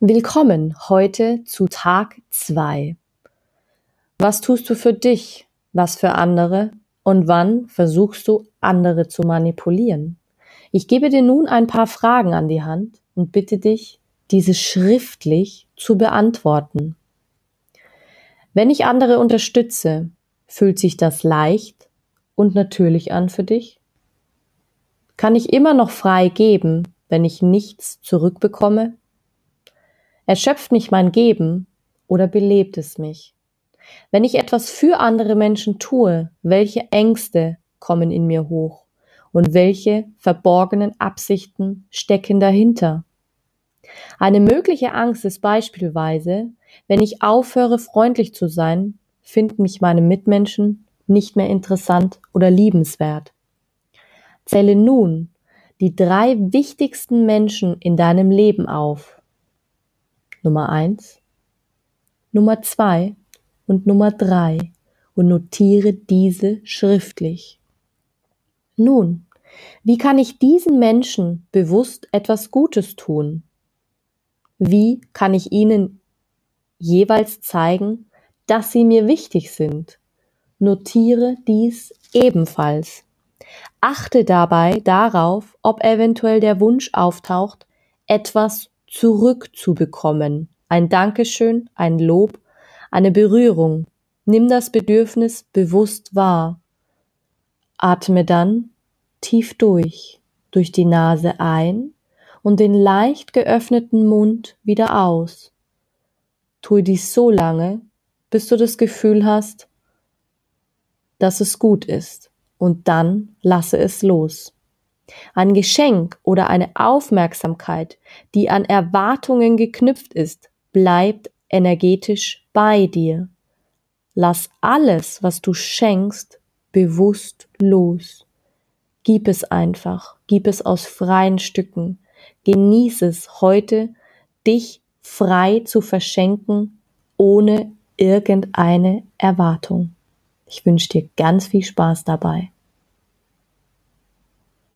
Willkommen heute zu Tag 2. Was tust du für dich, was für andere und wann versuchst du andere zu manipulieren? Ich gebe dir nun ein paar Fragen an die Hand und bitte dich, diese schriftlich zu beantworten. Wenn ich andere unterstütze, fühlt sich das leicht und natürlich an für dich? Kann ich immer noch frei geben, wenn ich nichts zurückbekomme? Erschöpft mich mein Geben oder belebt es mich? Wenn ich etwas für andere Menschen tue, welche Ängste kommen in mir hoch und welche verborgenen Absichten stecken dahinter? Eine mögliche Angst ist beispielsweise, wenn ich aufhöre freundlich zu sein, finden mich meine Mitmenschen nicht mehr interessant oder liebenswert. Zähle nun die drei wichtigsten Menschen in deinem Leben auf Nummer eins, Nummer zwei und Nummer drei und notiere diese schriftlich. Nun, wie kann ich diesen Menschen bewusst etwas Gutes tun? Wie kann ich ihnen jeweils zeigen, dass sie mir wichtig sind? Notiere dies ebenfalls. Achte dabei darauf, ob eventuell der Wunsch auftaucht, etwas zurückzubekommen. Ein Dankeschön, ein Lob, eine Berührung. Nimm das Bedürfnis bewusst wahr. Atme dann tief durch, durch die Nase ein und den leicht geöffneten Mund wieder aus. Tue dies so lange, bis du das Gefühl hast, dass es gut ist, und dann lasse es los. Ein Geschenk oder eine Aufmerksamkeit, die an Erwartungen geknüpft ist, bleibt energetisch bei dir. Lass alles, was du schenkst, bewusst los. Gib es einfach, gib es aus freien Stücken. Genieß es heute, dich frei zu verschenken, ohne irgendeine Erwartung. Ich wünsche dir ganz viel Spaß dabei.